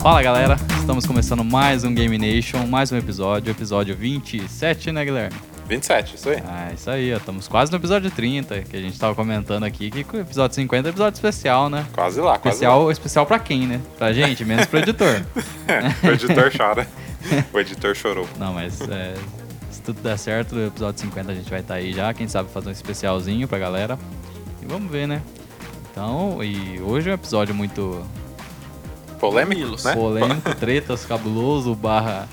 Fala galera, estamos começando mais um Game Nation, mais um episódio, episódio 27, né Guilherme? 27, isso aí. Ah, isso aí, ó, estamos quase no episódio 30, que a gente tava comentando aqui, que o episódio 50 é episódio especial, né? Quase lá, quase Especial, especial pra quem, né? Pra gente, menos pro editor. lá. o editor chora. O editor chorou. Não, mas é, se tudo der certo, no episódio 50 a gente vai estar aí já, quem sabe fazer um especialzinho pra galera. E vamos ver, né? Então, e hoje é um episódio muito Polêmico, Mamilos. né? polêmico, tretas, cabuloso, barra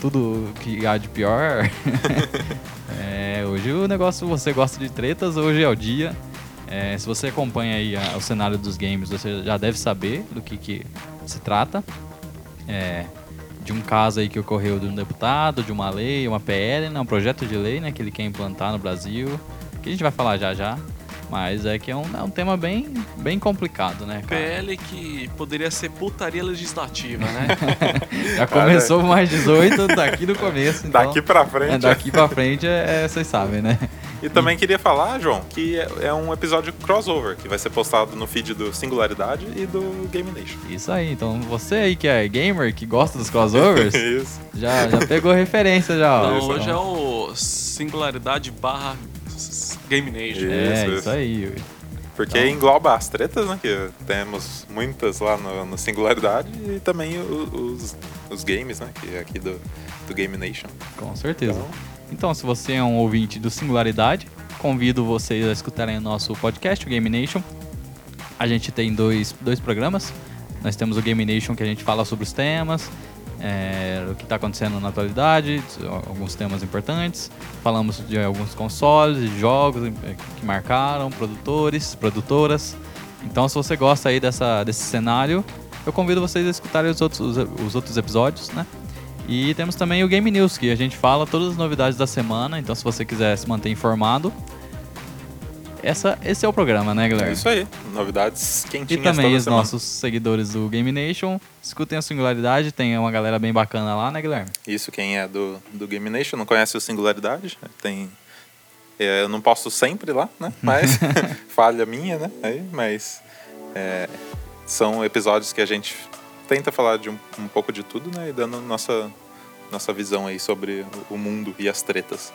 tudo que há de pior. É, hoje o negócio, você gosta de tretas, hoje é o dia. É, se você acompanha aí a- o cenário dos games, você já deve saber do que, que se trata. É, de um caso aí que ocorreu de um deputado, de uma lei, uma PL, né, um projeto de lei né, que ele quer implantar no Brasil, que a gente vai falar já já. Mas é que é um, é um tema bem, bem complicado, né, cara? PL que poderia ser putaria legislativa, né? Já começou mais 18 daqui do começo. Então, Daqui pra frente. é, daqui pra frente, é, é, vocês sabem, né? E também queria falar, João, que é, é um episódio crossover, que vai ser postado no feed do Singularidade e do Game Nation. Isso aí, então você aí que é gamer, que gosta dos crossovers, Isso. já, já pegou referência já. ó. Então hoje é o singularidade barra Game Nation. É, Isso, isso, isso. aí. Porque Então- engloba as tretas, né? Que temos muitas lá no, no Singularidade e também o- os, os games, né? Que é aqui do, do Game Nation. Com certeza. Então, Então, se você é um ouvinte do Singularidade, convido vocês a escutarem o nosso podcast, o Game Nation. A gente tem dois, dois programas. Nós temos o Game Nation que a gente fala sobre os temas, é, o que está acontecendo na atualidade, alguns temas importantes. Falamos de alguns consoles, de jogos eh, que marcaram, produtores, produtoras. Então, se você gosta aí dessa, desse cenário, eu convido vocês a escutarem os outros, os, os outros episódios, né? E temos também o Game News, que a gente fala todas as novidades da semana. Então, se você quiser se manter informado, essa, esse é o programa, né, é Guilherme? isso aí. Novidades E quentinhas também toda os semana. nossos seguidores do Game Nation, escutem a Singularidade, tem uma galera bem bacana lá, né, Guilherme? Isso, quem é do, do Game Nation não conhece o Singularidade, tem... é, eu não posto sempre lá, né? Mas falha minha, né? Aí, mas é, são episódios que a gente tenta falar de um, um pouco de tudo, né? E dando nossa, nossa visão aí sobre o mundo e as tretas.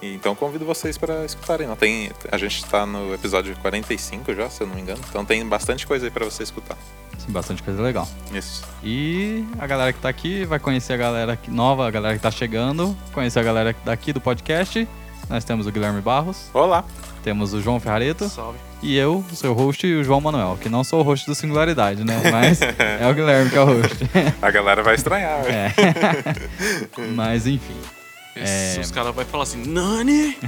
E, então convido vocês para escutarem. Não, tem, a gente está no episódio 45 já, se eu não me engano. Então tem bastante coisa aí para você escutar. Tem bastante coisa legal. Isso. E a galera que tá aqui vai conhecer a galera que- nova, a galera que tá chegando, conhecer a galera daqui do podcast. Nós temos o Guilherme Barros, Olá! temos o João Ferrareto Salve. e eu, o seu host, o João Manuel, que não sou o host do Singularidade, né? Mas é o Guilherme que é o host. A galera vai estranhar. É. Mas enfim. É. Os caras vão falar assim, Nani!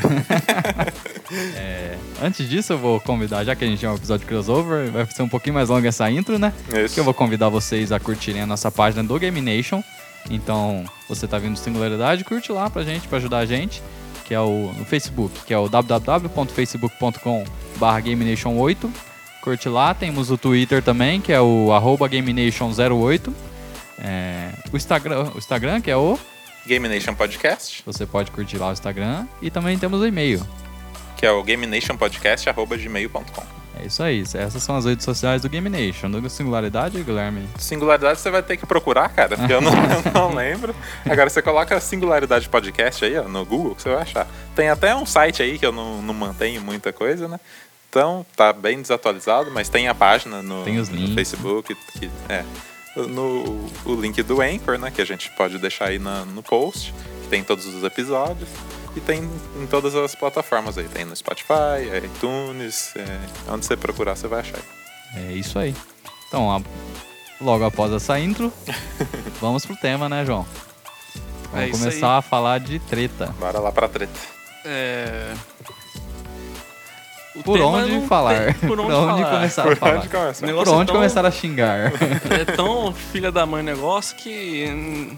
É, antes disso, eu vou convidar, já que a gente é um episódio crossover, vai ser um pouquinho mais longa essa intro, né? Isso. Que eu vou convidar vocês a curtirem a nossa página do Game Nation. Então, você tá vindo Singularidade, curte lá pra gente, pra ajudar a gente, que é o no Facebook, que é o www.facebook.com GameNation8. Curte lá, temos o Twitter também, que é o arroba GameNation08. É, o, Instagram, o Instagram, que é o. Game Nation Podcast, Você pode curtir lá o Instagram. E também temos o e-mail. que é o gamenationpodcast.gmail.com. É isso aí, essas são as redes sociais do Game Nation. Do Singularidade, Guilherme? Singularidade você vai ter que procurar, cara, porque eu não, eu não lembro. Agora você coloca Singularidade Podcast aí, ó, no Google, que você vai achar. Tem até um site aí que eu não, não mantenho muita coisa, né? Então, tá bem desatualizado, mas tem a página no, Tem os no links. Facebook. Que, é, no, o link do Anchor, né? Que a gente pode deixar aí na- no post, que tem todos os episódios. E tem em todas as plataformas aí. Tem no Spotify, iTunes, é, onde você procurar você vai achar. É isso aí. Então, a- logo após essa intro, vamos pro tema, né, João? Vamos É começar aí. a falar de treta. Bora lá pra treta. É... O Por onde não falar? tem Por onde, falar. começar a Por falar? onde Por negócio é onde tão- começar a xingar? É tão filha da mãe negócio que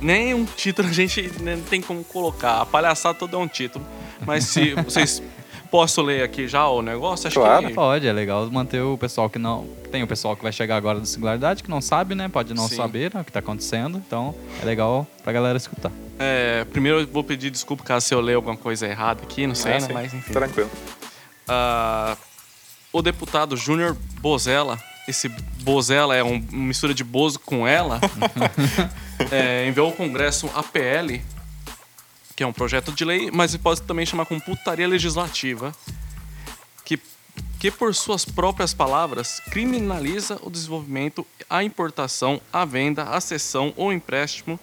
nem um título a gente nem tem como colocar. A palhaçada toda é um título. Mas se vocês posso ler aqui já o negócio, acho Claro. que Pode, é legal manter o pessoal que não. Tem o pessoal que vai chegar agora do Singularidade, que não sabe, né? Pode não Sim. saber né, o que tá acontecendo. Então, é legal pra galera escutar. é, primeiro eu vou pedir desculpa caso se eu ler alguma coisa errada aqui, não sei, Ah, né? Mas enfim. Tranquilo. Ah, o deputado Júnior Bozella esse Bozella é um, uma mistura de Bozo com ela, é, enviou ao Congresso APL, que é um projeto de lei, mas pode também chamar como putaria legislativa, que, que por suas próprias palavras criminaliza o desenvolvimento, a importação, a venda, a cessão ou empréstimo,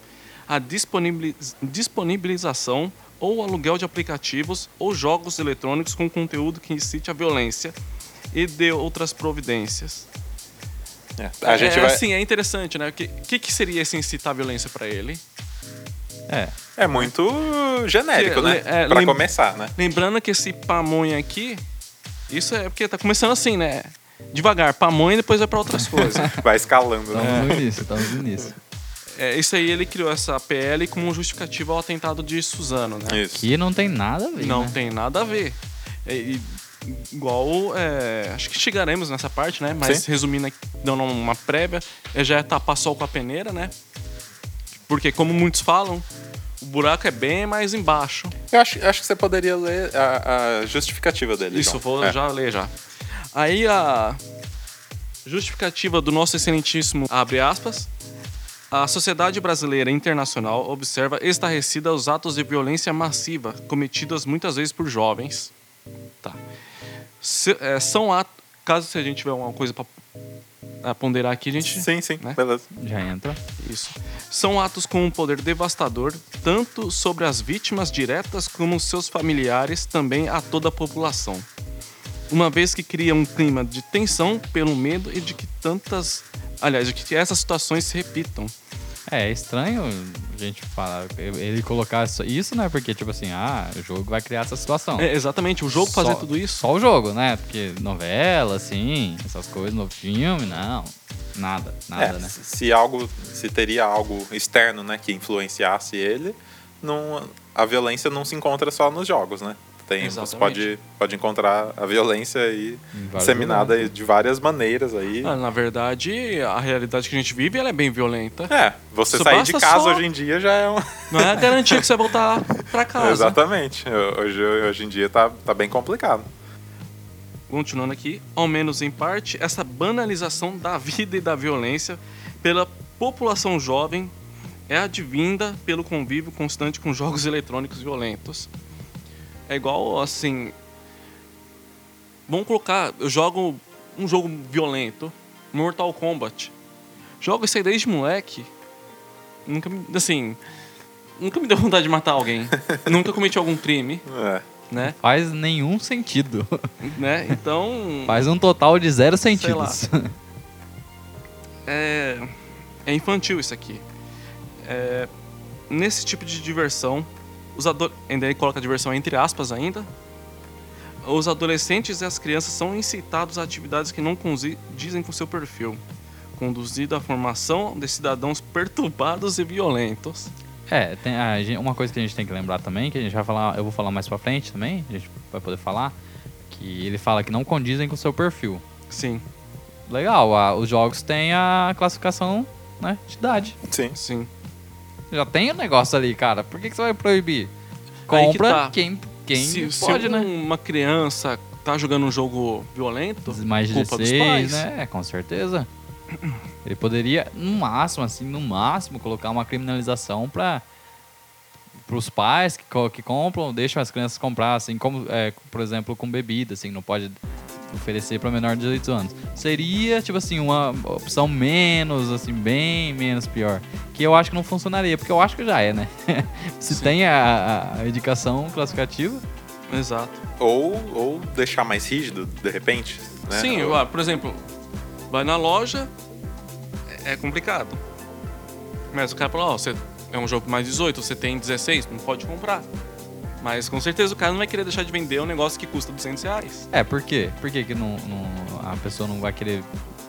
a disponibiliz- disponibilização ou aluguel de aplicativos ou jogos eletrônicos com conteúdo que incite a violência e de outras providências. É, A gente é, vai. assim, é interessante, né? O que, que, que seria esse incitar a violência pra ele? É. É muito genérico, Que- né? é, pra lem- começar, né? Lembrando que esse pamonha aqui, isso é porque tá começando assim, né? Devagar, pamonha e depois vai pra outras coisas. Vai escalando, né? Estamos no início, estamos no início. É, isso aí ele criou essa PL como justificativa ao atentado de Suzano, né? Isso. Que não tem nada a ver. Não né? tem nada a ver. É, e- igual, é, acho que chegaremos nessa parte, né? Mas Sim. resumindo aqui, dando uma prévia, é já é tapar sol com a peneira, né? Porque como muitos falam, o buraco é bem mais embaixo. Eu acho, acho que você poderia ler a, a justificativa dele. Isso, João. vou É. já ler já. Aí a justificativa do nosso excelentíssimo, abre aspas, a sociedade brasileira e internacional observa estarrecida os atos de violência massiva cometidos muitas vezes por jovens. Tá. Se- é, são atos, caso se a gente tiver uma coisa para ponderar aqui, a gente Sim, sim, né? beleza. Já entra. isso. São atos com um poder devastador, tanto sobre as vítimas diretas como seus familiares, também a toda a população. Uma vez que cria um clima de tensão pelo medo e de que tantas. Aliás, de que essas situações se repitam. É, é estranho a gente falar, ele colocar isso- né? Porque, tipo assim, ah, o jogo vai criar essa situação. É, exatamente, o jogo fazer Só- tudo isso. Só o jogo, né? Porque novela, assim, essas coisas, no filme, não. Nada, nada, É, né? se- se algo, se teria algo externo, né, que influenciasse ele, não, a violência não se encontra só nos jogos, né? Tem, você pode, pode encontrar a violência aí disseminada de várias maneiras aí. Ah, na verdade, a realidade que a gente vive ela é bem violenta. É, você Isso sair de casa só- hoje em dia já é um. Não é a garantia que você vai voltar pra casa. Exatamente. Hoje, hoje em dia tá, tá bem complicado. continuando aqui, ao menos em parte, essa banalização da vida e da violência pela população jovem é advinda pelo convívio constante com jogos eletrônicos violentos. É igual assim. Vamos colocar. Eu jogo um jogo violento, Mortal Kombat. Jogo isso aí desde moleque. Nunca me. Assim. Nunca me deu vontade de matar alguém. nunca cometi algum crime, É. né? Faz nenhum sentido. né? Então. Faz um total de zero sentidos. é, é infantil isso aqui. É, nesse tipo de diversão, os ado- ainda ele coloca diversão entre aspas ainda. Os adolescentes e as crianças são incitados a atividades que não dizem com seu perfil, conduzido à formação de cidadãos perturbados e violentos. É, tem, a gen- uma coisa que a gente tem que lembrar também, que a gente vai falar, eu vou falar mais pra frente também, a gente vai poder falar, que ele fala que não condizem com o seu perfil. Sim, Legal, a- os jogos têm a classificação né, de idade. Sim. sim. Já tem o negócio ali, cara. Por que, que você vai proibir? Compra tá. quem, quem se, se pode, né? uma criança tá jogando um jogo violento, Mais de culpa dos 16, pais. né? Com certeza. Ele poderia, no máximo, assim, no máximo, colocar uma criminalização para os pais que, que compram, deixam as crianças comprar, assim, como, é, por exemplo, com bebida, assim, não pode oferecer para menor de 18 anos. Seria, tipo assim, uma opção menos, assim, bem menos pior. Que eu acho que não funcionaria, porque eu acho que já é, né? Se Sim. tem a, a indicação classificativa, Exato. Ou, ou deixar mais rígido, de repente. Né? Sim, Ou- ah, por exemplo, vai na loja, é é complicado. Mas o cara fala, ó, você é um jogo mais 18, você tem 16, não pode comprar. Mas com certeza o cara não vai querer deixar de vender um negócio que custa 200 reais. É, por quê? Por que, que não, não- a pessoa não vai querer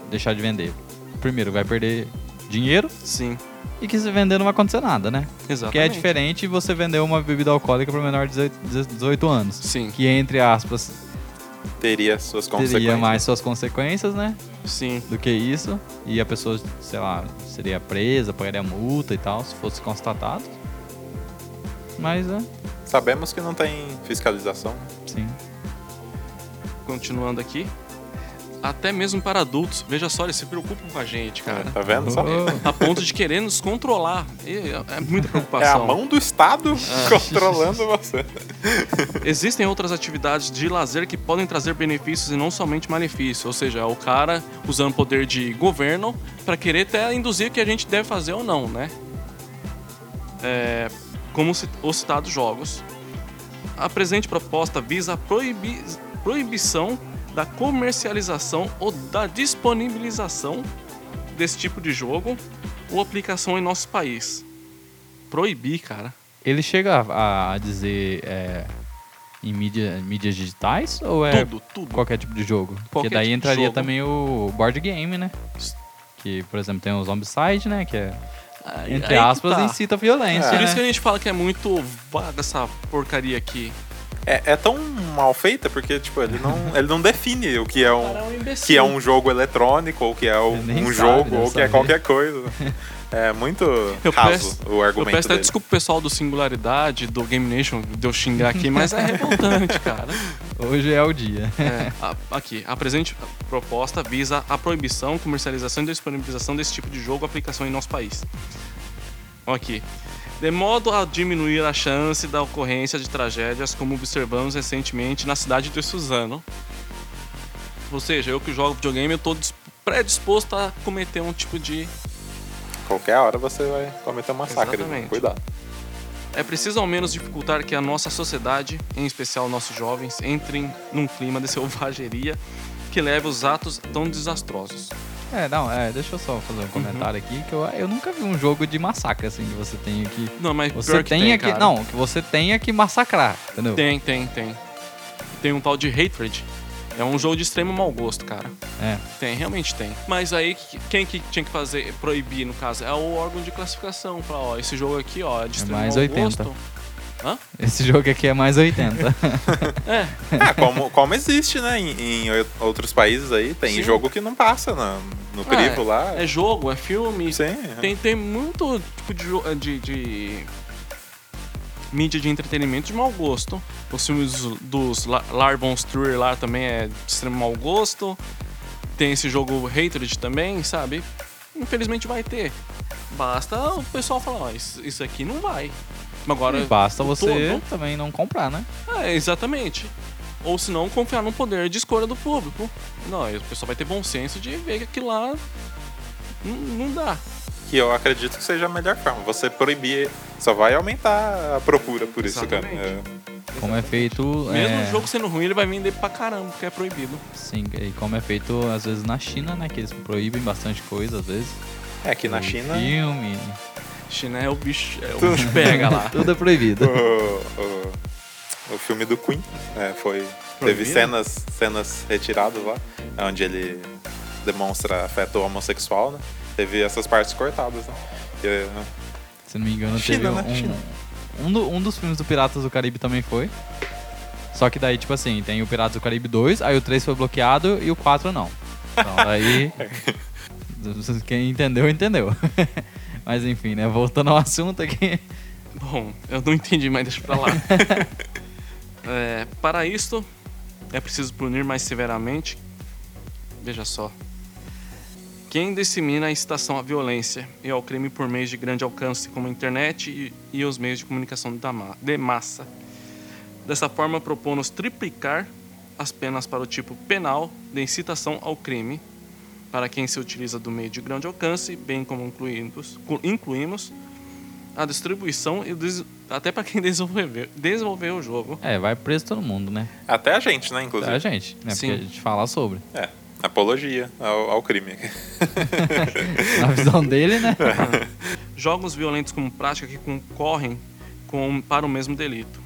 deixar de vender? Primeiro, vai perder dinheiro Sim, e que se vender não vai acontecer nada, né? exatamente. Que é diferente você vender uma bebida alcoólica para menor de 18 18 anos. Sim, Que, entre aspas, Teria suas consequências. teria mais suas consequências, né? sim. Do que isso. E a pessoa, sei lá, seria presa, pagaria multa e tal, se fosse constatado. Mas, é, Sabemos que não tem fiscalização. sim. Continuando aqui. até mesmo para adultos. Veja só, eles se preocupam com a gente, cara. Tá vendo? Só? Oh. A ponto de querer nos controlar. E é muita É a preocupação. mão do Estado controlando você. Existem outras atividades de lazer que podem trazer benefícios e não somente malefícios. Ou seja, o cara usando o poder de governo para querer até induzir o que a gente deve fazer ou não, né? É, como os citados jogos. A presente proposta visa a proibi- proibição da comercialização ou da disponibilização desse tipo de jogo ou aplicação em nosso país. Proibir, cara. Ele chega a, a dizer é, em mídia, mídias digitais ou é Tudo, tudo. qualquer tipo de jogo? Porque Qualquer daí tipo entraria também o board game, né? Que, por exemplo, tem o Zombicide, né? Que é, entre que aspas, tá. incita violência. É. Por né? isso que a gente fala que é muito vaga essa porcaria aqui. É, é tão mal feita porque, tipo, ele não, ele não define o que é um, é um que é um jogo eletrônico, ou que é um, um sabe, jogo, ou que é qualquer coisa. É muito Eu raso peço- o Eu argumento peço até dele. desculpa pessoal do Singularidade, do Game Nation, de eu xingar aqui, mas é revoltante, cara. Hoje é o dia. É, a- aqui, a presente proposta visa a proibição, comercialização e disponibilização desse tipo de jogo ou aplicação em nosso país. Aqui. De modo a diminuir a chance da ocorrência de tragédias, como observamos recentemente na cidade de Suzano. Ou seja, eu que jogo videogame, eu tô dis- predisposto a cometer um tipo de Qualquer hora você vai cometer um massacre. né? Exatamente. Cuidado. É preciso ao menos dificultar que a nossa sociedade, em especial nossos jovens, entrem num clima de selvageria que leve os atos tão desastrosos. É, não, é, deixa eu só Uhum. fazer um comentário aqui, que eu, eu nunca vi um jogo de massacre assim, que você tenha que. Não, mas Você pior que tenha tem, que. cara. Não, que você tenha que massacrar, entendeu? Tem, tem, tem. Tem um tal de Hatred. É um jogo de extremo mau gosto, cara. É. Tem, realmente tem. Mas aí, que- quem que tinha que fazer, proibir, no caso? É o órgão de classificação. Falar, ó, esse jogo aqui, ó, é de extremo mais mau 80. gosto. Hã? Esse jogo aqui é mais 80. É, Ah, como, como existe, né? Em, em outros países aí, tem Sim. jogo que não passa no, no crivo lá. é jogo, é filme. Sim. Tem, tem muito tipo de, de, de mídia de entretenimento de mau gosto. Os filmes dos La- Lars von Trier lá também é de extremo mau gosto. Tem esse jogo Hatred também, sabe? Infelizmente vai ter. Basta o pessoal falar, ó, isso, isso aqui não vai. Mas Agora, E basta você todo- também não comprar, né? é, exatamente. Ou se não, confiar no poder de escolha do público. Não, o pessoal vai ter bom senso de ver que aquilo lá não, não dá. Que eu acredito que seja a melhor forma. Você proibir só vai aumentar a procura por isso, cara. É. Como é feito. Mesmo é, o jogo sendo ruim, ele vai vender pra caramba, porque é proibido. Sim, e como é feito às vezes na China, né? Que eles proíbem bastante coisa, às vezes. É, aqui na China. Filme. China é o bicho, é o bicho pega lá. Tudo é proibido. O, o, o filme do Queen é, foi. Teve Proibido? cenas, cenas retiradas lá, onde ele demonstra afeto homossexual, né? Teve essas partes cortadas, né? E, Se não me engano, China, teve né? um, China. um, do- um dos filmes do Piratas do Caribe também foi. Só que daí, tipo assim, tem o Piratas do Caribe 2, aí o 3 foi bloqueado e o 4 não. Então daí. quem entendeu, entendeu. Mas enfim, né? Voltando ao assunto aqui. Bom, eu não entendi, mas deixa pra lá. É, para isto, é preciso punir mais severamente. Veja só. Quem dissemina a incitação à violência e ao crime por meios de grande alcance, como a internet e, e os meios de comunicação da ma- de massa. Dessa forma, propomos triplicar as penas para o tipo penal de incitação ao crime, para quem se utiliza do meio de grande alcance, bem como incluímos, incluímos a distribuição e des- até para quem desenvolveu, desenvolveu o jogo. É, vai preso todo mundo, né? até a gente, né, inclusive. A gente, né? Sim. Porque a gente fala sobre. É, apologia ao, ao crime. Na visão dele, né? Jogos violentos como prática que concorrem com, para o mesmo delito.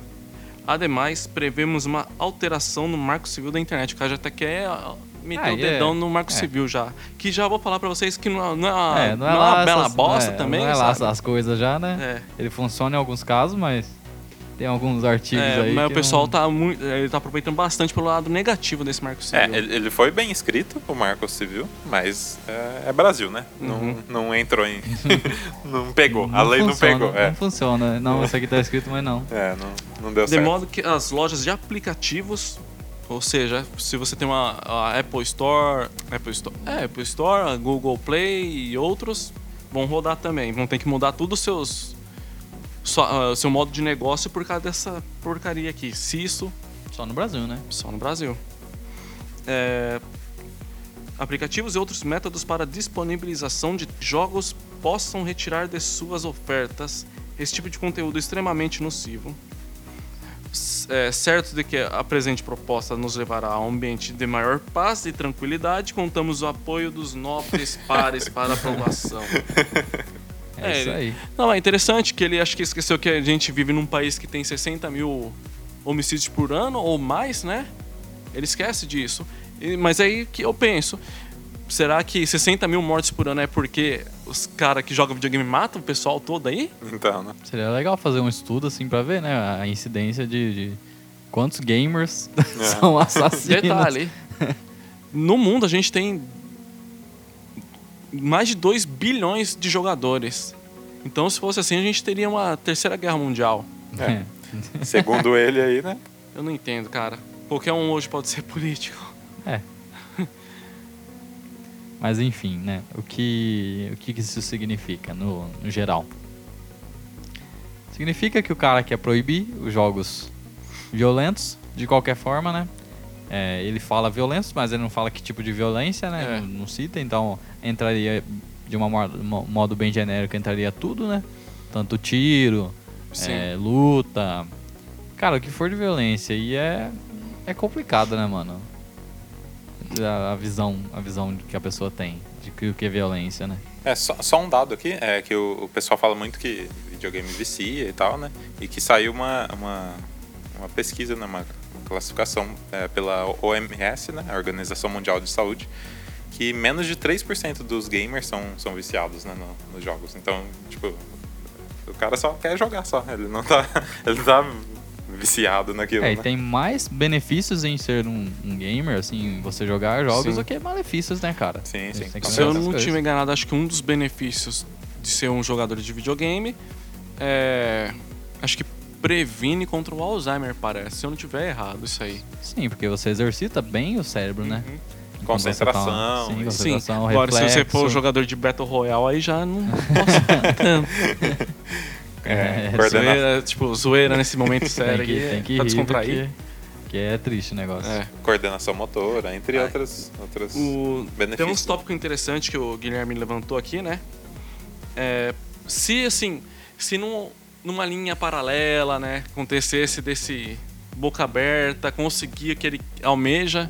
Ademais, prevemos uma alteração no Marco Civil da internet. O cara já até quer meter Ah, o e é- dedão no Marco é. Civil já. Que já vou falar pra vocês que não é, não é, uma, É, não é não é uma bela essas- bosta é, também, Não é lá sabe? essas coisas já, né? É. Ele funciona em alguns casos, mas tem alguns artigos É, aí. mas o pessoal não... tá muito. Ele tá aproveitando bastante pelo lado negativo desse Marco Civil. É, ele, ele foi bem escrito, o Marco Civil, mas é, é Brasil, né? Uhum. Não, não entrou em. não pegou. a não lei não funciona, pegou. É, Não funciona. Não, isso aqui tá escrito, mas não. é não, não deu De certo. modo que as lojas de aplicativos Ou seja, se você tem uma a Apple Store, Apple Store, é, Apple Store, a Google Play e outros, vão rodar também. Vão ter que mudar tudo os seus sua- ah, seu modo de negócio por causa dessa porcaria aqui. Se isso Só no Brasil, né? só no Brasil. É, aplicativos e outros métodos para disponibilização de jogos possam retirar de suas ofertas esse tipo de conteúdo extremamente nocivo. É, certo de que a presente proposta nos levará a um ambiente de maior paz e tranquilidade, contamos o apoio dos nobres pares para aprovação. É, É, isso ele- aí. Não, é interessante que ele acho que esqueceu que a gente vive num país que tem 60 mil homicídios por ano ou mais, né? Ele esquece disso. E- Mas aí que eu penso, será que 60 mil mortes por ano é porque os caras que jogam videogame matam o pessoal todo aí? Então, né? Seria legal fazer um estudo assim pra ver, né? A incidência de, de quantos gamers são assassinos. Detalhe, no mundo a gente tem mais de 2 bilhões de jogadores. Então se fosse assim a gente teria uma terceira guerra mundial. É. Segundo ele aí, né? Eu não entendo, cara. Qualquer um hoje pode ser político. É. Mas enfim, né? O que, o que que isso significa no, no geral? Significa que o cara quer proibir os jogos violentos, de qualquer forma, né? É, ele fala violentos, mas ele não fala que tipo de violência, né? É. Não, não cita, então entraria de uma modo, mo- modo bem genérico, entraria tudo, né? Tanto tiro, é, luta. Cara, o que for de violência. E é, é complicado, né, mano? A, a visão, a visão que a pessoa tem de que o que é violência, né? É, só, só um dado aqui, é que o, o pessoal fala muito que videogame vicia e tal, né? E que saiu uma, uma, uma pesquisa, né? uma classificação é, pela OMS, né? A Organização Mundial de Saúde, que menos de 3% dos gamers são, são viciados né? no- nos jogos. Então, tipo, o cara só quer jogar só, ele não tá, ele tá viciado naquilo, É, e né? tem mais benefícios em ser um, um gamer, assim, você jogar jogos, Sim. do que malefícios, né, cara? Sim, sim, Se eu não tiver enganado, acho que um dos benefícios de ser um jogador de videogame é. Acho que previne contra o Alzheimer, parece. Se eu não tiver errado, isso aí. Sim, porque você exercita bem o cérebro, né? Uhum. Você Concentração, Tá, sim, e- Sim, concentração, agora se você for jogador de Battle Royale, aí já não posso tanto. É, coordena- zoeira, tipo, zoeira nesse momento sério tem que, aqui, tem que pra rir, descontrair. porque- que é triste o negócio. É. coordenação motora, entre outras, outras O, tem benefícios. uns tópicos interessantes que o Guilherme levantou aqui, né? É, se, assim, se num, numa linha paralela, né, acontecesse desse boca aberta, conseguir o que ele almeja...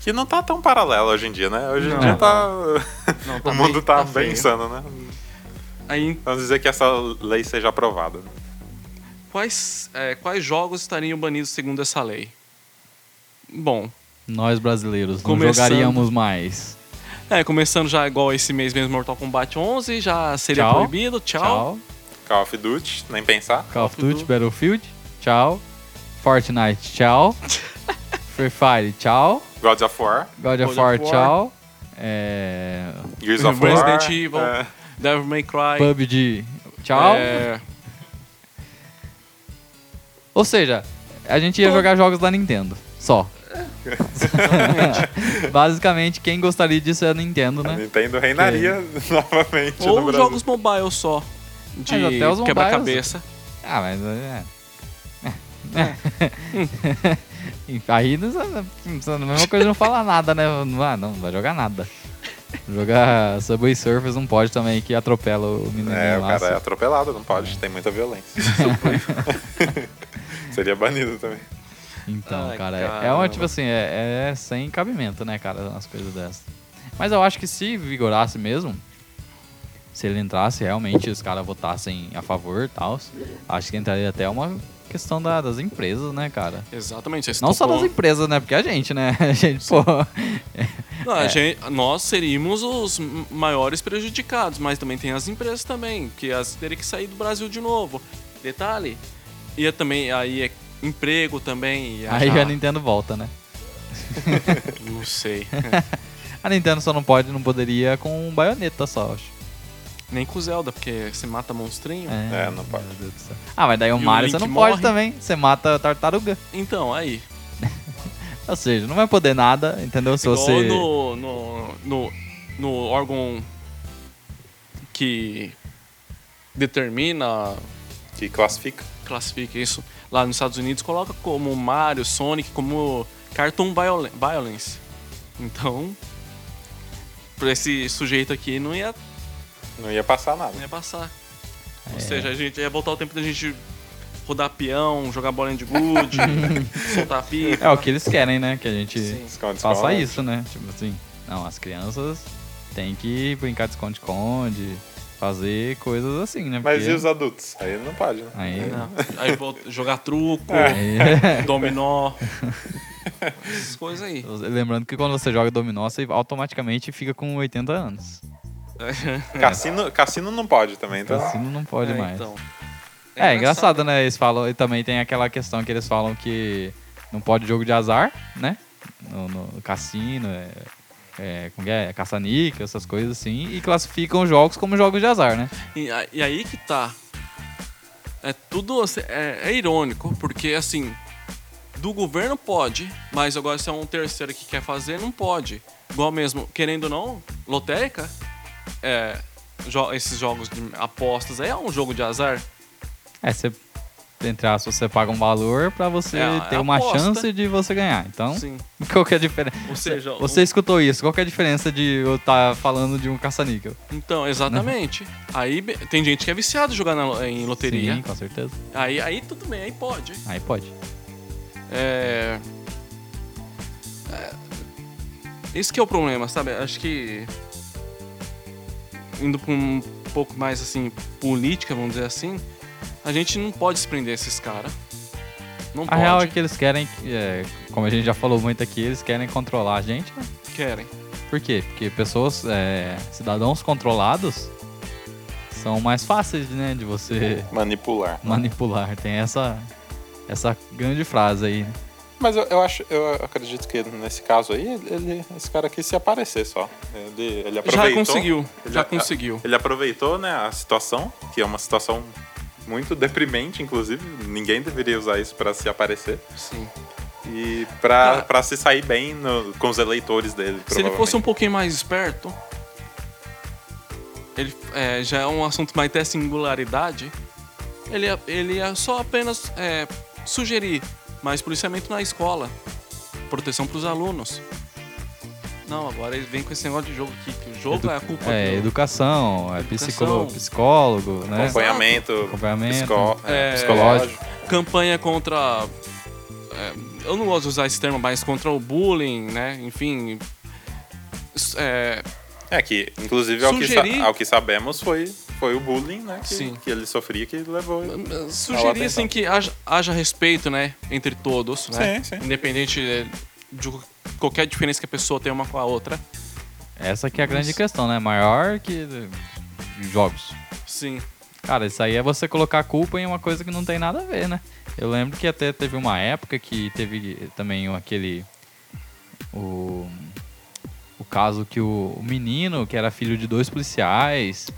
Que não tá tão paralelo hoje em dia, né? Hoje em Não. dia tá. Não, o mundo bem- tá, bem feio. insano, né? Aí, Vamos dizer que essa lei seja aprovada. né? quais, é, quais jogos estariam banidos segundo essa lei? Bom, Nós brasileiros não jogaríamos mais. é, começando já igual esse mês mesmo, Mortal Kombat 11, já seria Tchau. proibido, tchau. Tchau. Call of Duty, nem pensar. Call of Duty. Battlefield, tchau. Fortnite, tchau. Free Fire, tchau. God of War, God of God War, of War. tchau. É... Gears of Resident War. Evil. é, Devil May Cry. PUBG, tchau. É, Ou seja, a gente ia Pô. jogar jogos da Nintendo. Só. Basicamente, quem gostaria disso é a Nintendo, a né? Nintendo reinaria novamente no Ou Brasil. jogos mobile só. De Mas até os quebra-cabeça. Ah, mas é. é. Aí não, a mesma coisa não fala nada, né? Não, ah, não, não vai jogar nada. Jogar Subway Surfers não pode também, que atropela o menino É, o cara é atropelado, não pode, tem muita violência. Seria banido também. Então, Ai, cara, é- é uma, tipo assim, é, é sem cabimento, né, cara, umas coisas dessas. Mas eu acho que se vigorasse mesmo, se ele entrasse realmente, os caras votassem a favor e tal, acho que entraria até uma questão da- das empresas, né, cara? Exatamente. Não só tocou- das empresas, né? Porque a gente, né? A gente, pô. Não, É. gente- nós seríamos os maiores prejudicados, mas também tem as empresas também, que as teriam que sair do Brasil de novo. Detalhe, ia também, aí é emprego também. Aí já- a Nintendo volta, né? Não sei. A Nintendo só não pode, não poderia com baioneta só, acho. Nem com o Zelda, porque você mata monstrinho. É, não pode. meu Deus do céu. Ah, mas daí o E o Mario você não pode morre. também. Você mata a tartaruga. Então, aí. Ou seja, não vai poder nada, entendeu? Se Igual você. no, no, no, no órgão que determina, Que classifica. classifica isso, lá nos Estados Unidos, coloca como Mario, Sonic, como Cartoon violen- Violence. Então, pra esse sujeito aqui não ia, Não ia passar nada. não ia passar. É. Ou seja, a gente ia voltar o tempo da gente rodar peão, jogar bolinha de gude, soltar pipa. É o que eles querem, né? Que a gente Sim. Faça esconde. isso, né? Tipo assim, não, as crianças têm que brincar de esconde-esconde, fazer coisas assim, né? Mas Porque- e os adultos? Aí não pode, né? Aí, Não. Aí volta, jogar truco, aí- dominó, essas coisas aí. Lembrando que quando você joga dominó, você automaticamente fica com 80 anos. Cassino, cassino não pode também, então. Cassino não pode É, mais. então. É, engraçado, né? Eles falam, e também tem aquela questão que eles falam que não pode jogo de azar, né? No, no cassino, é, é, como é? caça-níquel, essas coisas assim, e classificam os jogos como jogos de azar, né? E, e aí que tá. É tudo. assim, É, é irônico, porque assim. Do governo pode, mas agora se é um terceiro que quer fazer, não pode. Igual mesmo, querendo ou não, lotérica, é, jo- esses jogos de apostas aí é um jogo de azar. É, você, entre aspas, você paga um valor pra você É, ter é uma aposta. chance de você ganhar. Então, Sim. qual que é a diferença? Ou seja, Você escutou isso, qual que é a diferença de eu estar falando de um caça-níquel? Então, exatamente. Aí tem gente que é viciado jogar na em loteria. Sim, com certeza. Aí, aí tudo bem, aí pode. Aí pode. É... é, Esse que é o problema, sabe? Acho que indo pra um pouco mais assim política, vamos dizer assim, a gente não pode se prender esses caras. Não A pode. real é que eles querem, é, como a gente já falou muito aqui, eles querem controlar a gente, né? querem. Por quê? Porque pessoas, é, cidadãos controlados são mais fáceis, né, de você Manipular. manipular. Tem essa, essa grande frase aí. né? Mas eu, eu acho, eu acredito que nesse caso aí, ele, esse cara quis se aparecer só. Ele, ele aproveitou. Já conseguiu, ele- já conseguiu. Ele aproveitou, né, a situação, que é uma situação muito deprimente, inclusive. Ninguém deveria usar isso pra se aparecer. Sim. E Cara- pra se sair bem no- com os eleitores dele. Se ele fosse um pouquinho mais esperto, ele é, já é um assunto mais até singularidade, ele ele ia só apenas é, sugerir mais policiamento na escola, proteção para os alunos. Não, agora ele vem com esse negócio de jogo aqui, que o jogo é a culpa É, do... educação, é Educação. psicólogo, psicólogo né? Acompanhamento, Acompanhamento. psicó- é, É, psicológico. campanha contra. é, eu não gosto de usar esse termo, mas contra o bullying, né? Enfim. É, É que, inclusive, ao, que, Sugerir- ao que sabemos, foi, foi o bullying, né? Que, Sim. que ele sofria que levou. Sugerir atenção. assim que haja, haja respeito, né, entre todos, né? Sim, sim. Independente eh, de qualquer diferença que a pessoa tenha uma com a outra. Essa que é a grande questão, né? Maior que jogos. Sim. Cara, isso aí é você colocar a culpa em uma coisa que não tem nada a ver, né? Eu lembro que até teve uma época que teve também aquele. O. O caso que o, o menino, que era filho de dois policiais,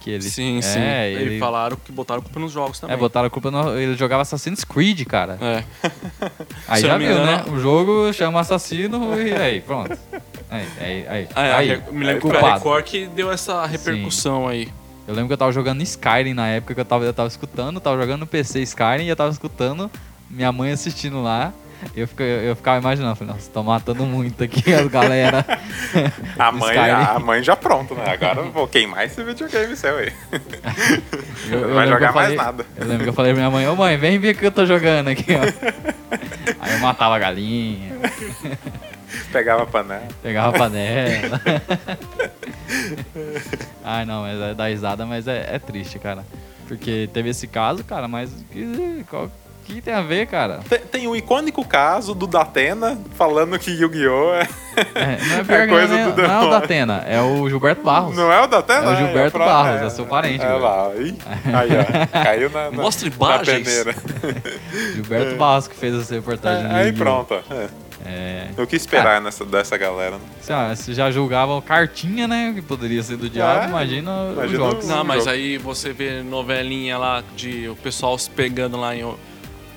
que ele. sim, é, sim. Ele, E falaram que botaram culpa nos jogos também. É, botaram culpa no. Ele jogava Assassin's Creed, cara. É. Aí Se já viu, né? O jogo chama assassino e aí, pronto. Aí, aí, aí. Ah, aí, é, me lembro que foi a culpado. Record que deu essa repercussão aí. Eu lembro que eu tava jogando Skyrim na época que eu tava, eu tava escutando, tava jogando no PC Skyrim e eu tava escutando minha mãe assistindo lá. Eu, fica- eu ficava imaginando, falei, nossa, tô matando muito aqui as galera. A mãe, Skyrim. a mãe já pronto, né? Agora eu vou queimar esse videogame seu aí. Eu- eu Não vai jogar falei- mais nada. Eu lembro que eu falei pra minha mãe, ô mãe, vem ver o que eu tô jogando aqui, ó. Aí eu matava a galinha, Pegava a panela. pegava a panela. Ai não, mas é da risada, mas é, é triste, cara. Porque teve esse caso, cara, mas que, qual- que tem a ver, cara? Tem, tem o icônico caso do Datena falando que Yu-Gi-Oh! É... É, não é, É que coisa não, é, do não é o demônio. da Atena, é o Gilberto Barros. Não é o Datena? É o Gilberto pro- Barros, é seu parente, É lá. Ih, aí, ó. Caiu na, na, Mostre na peneira. Gilberto Barros que fez essa reportagem. É, aí pronto. ó. É. É, O que esperar nessa, dessa galera, né? lá, se já julgavam cartinha, né? Que poderia ser do diabo, É, imagina, os imagina jogos. o- Não, mas jogo. aí você vê novelinha lá de o pessoal se pegando lá em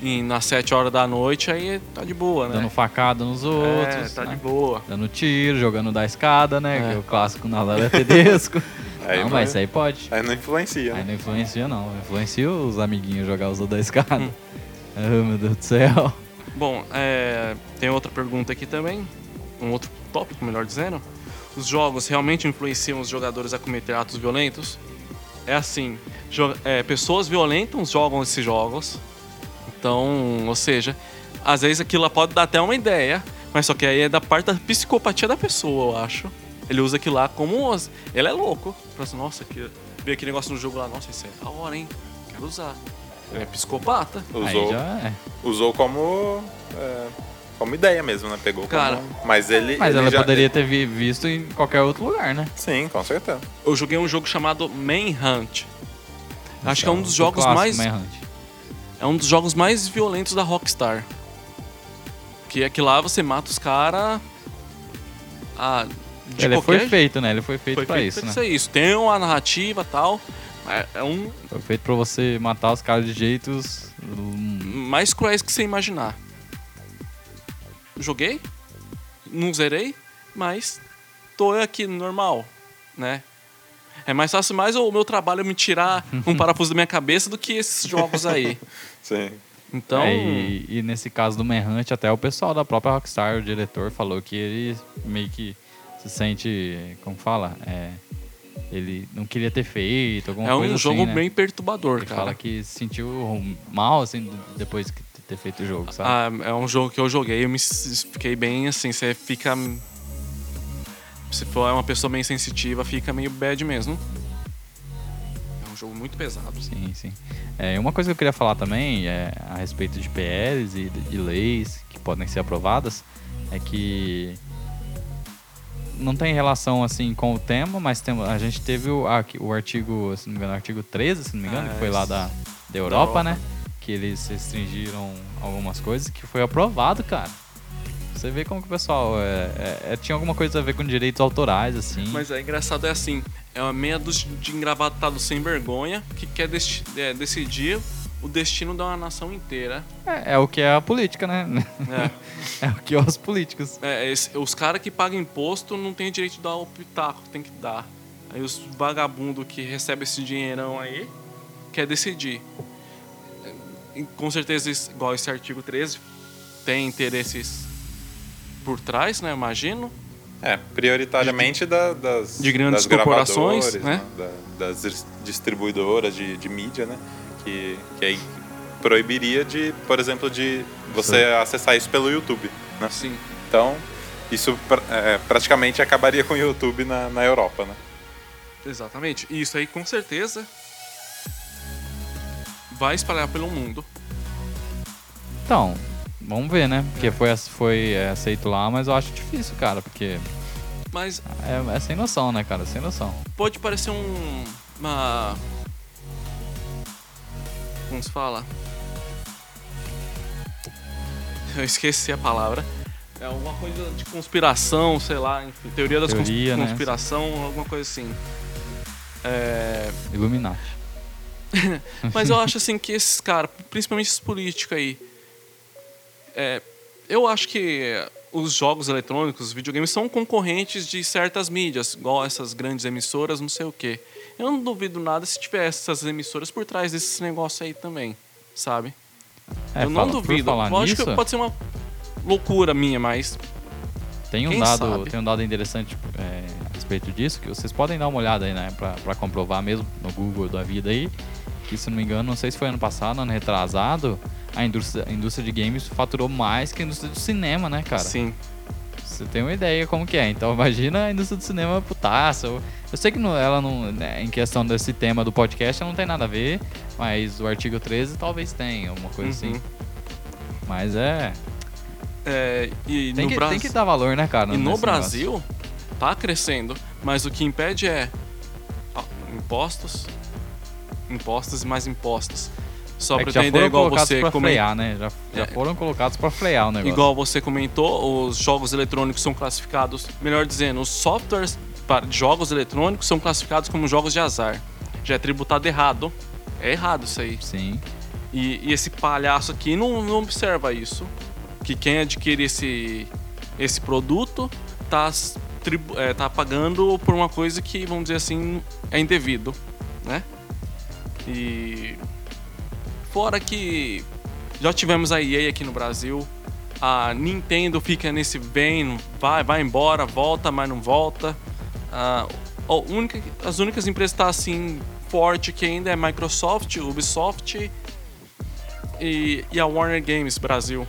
em, nas 7 horas da noite, aí tá de boa, né? Dando facada nos outros. é, tá né? de boa. Dando tiro, jogando da escada, né? É. Que é o clássico na hora tedesco. Aí não, não- mas isso aí pode. Aí não influencia, Aí né? não influencia, não. Influencia os amiguinhos jogar os da escada. Hum. Oh, meu Deus do céu. Bom, é, tem outra pergunta aqui também, um outro tópico, melhor dizendo. Os jogos realmente influenciam os jogadores a cometer atos violentos? É assim, é, pessoas violentas jogam esses jogos. Então, ou seja, às vezes aquilo pode dar até uma ideia, mas só que aí é da parte da psicopatia da pessoa, eu acho. Ele usa aquilo lá como. Ele é louco. Fala assim, nossa, que... vê aquele negócio no jogo lá, nossa, isso é da hora, hein? Quero usar. Ele é psicopata. Aí Usou, já é. usou como, é, como ideia mesmo, né? Pegou Cara, como... Mas ele... Mas ele ela já- poderia ter vi- visto em qualquer outro lugar, né? Sim, com certeza. eu joguei um jogo chamado Manhunt. Acho que é um dos O jogos clássico mais Manhunt. É um dos jogos mais violentos da Rockstar. Que é que lá você mata os caras ah, de Ele qualquer foi feito, né? Ele foi feito Foi pra feito isso, pra né? ser isso. Tem uma narrativa e tal. É, é um Foi feito pra você matar os caras de jeitos. hum, mais cruéis que você imaginar. Joguei, não zerei, mas tô aqui normal, né? É mais fácil mais o meu trabalho me tirar um parafuso da minha cabeça do que esses jogos aí. Sim. Então, é, e, e nesse caso do Manhunt, até o pessoal da própria Rockstar, o diretor, falou que ele meio que se sente. Como fala? É, ele não queria ter feito, alguma é um coisa jogo assim, né? bem perturbador, Ele cara. fala que se sentiu mal, assim, depois de ter feito o jogo, sabe? Ah, é um jogo que eu joguei, eu me fiquei bem assim, você fica. Se for uma pessoa bem sensitiva, fica meio bad mesmo. É jogo muito pesado. Sim, sim. É, uma coisa que eu queria falar também é, a respeito de PLs e de, de leis que podem ser aprovadas é que não tem relação assim com o tema, mas tem, a gente teve o, aqui- o artigo, se não me engano, o artigo 13, se não me engano, Ah, que foi lá esse- da, da Europa, Europa. né? Que eles restringiram algumas coisas que foi aprovado, cara. Você vê como que o pessoal é, é- é- tinha alguma coisa a ver com direitos autorais, assim. Mas é engraçado, é assim: é uma meia dúzia de engravatado sem vergonha que quer é, decidir o destino de uma nação inteira. É, é o que é a política, né? É. é o que é os políticos. É, esse- os caras que pagam imposto não tem direito de dar o pitaco, tem que dar. Aí os vagabundos que recebem esse dinheirão aí quer decidir. E, com certeza, igual esse artigo 13, tem interesses por trás, né? Imagino. É, prioritariamente da- das, de grandes das corporações, gravadoras, né? Da- das dis- distribuidoras de, de mídia, né? Que, que aí proibiria de, por exemplo, de você acessar isso pelo YouTube, né? Sim. Então, isso é, praticamente acabaria com o YouTube na, na Europa, né? Exatamente. E isso aí, com certeza, vai espalhar pelo mundo. Então, vamos ver, né? É. Porque foi, foi é, aceito lá, mas eu acho difícil, cara, porque Mas é, é sem noção, né, cara? Sem noção. pode parecer um. Uma. Como se fala? Eu esqueci a palavra. É alguma coisa de conspiração, sei lá, enfim, teoria das cons- Teoria, né? conspiração, alguma coisa assim. É, Illuminati. Mas eu acho assim que esses caras, principalmente esses políticos aí, é, eu acho que os jogos eletrônicos, os videogames, são concorrentes de certas mídias, igual essas grandes emissoras, não sei o quê. Eu não duvido nada se tivesse essas emissoras por trás desses negócios aí também, sabe? É, eu não fala- duvido. acho nisso, que pode ser uma loucura minha, mas tem um dado, sabe? tem um dado interessante é, a respeito disso que vocês podem dar uma olhada aí, né, pra, pra comprovar mesmo no Google da vida aí, que se não me engano, não sei se foi ano passado, ano retrasado, a indústria, a indústria de games faturou mais que a indústria do cinema, né, cara? sim. Você tem uma ideia como que é. Então imagina a indústria do cinema putaça. Eu, sei que não- ela não. né, em questão desse tema do podcast, ela não tem nada a ver. Mas o artigo 13 talvez tenha, alguma coisa Uhum. assim. Mas é. É, e Tem que, Brasil... tem que dar valor, né, cara? E no Brasil, tá crescendo, mas o que impede é impostos, impostos e mais impostos. Só. É pra ter ideia, foram igual colocados você, pra comen- frear, né? Já, já É. foram colocados pra frear o negócio. igual você comentou, os jogos eletrônicos são classificados, melhor dizendo, os softwares para de jogos eletrônicos são classificados como jogos de azar. Já é tributado errado. É errado isso aí. Sim. E, e esse palhaço aqui não, não observa isso. Que quem adquire esse, esse produto tá, tribu- é, tá pagando por uma coisa que, vamos dizer assim, é indevido, né? E fora que já tivemos a EA aqui no Brasil, a Nintendo fica nesse bem, vai, vai embora, volta, mas não volta. A a única, as únicas empresas que tá assim forte que ainda é Microsoft, Ubisoft e, e a Warner Games Brasil.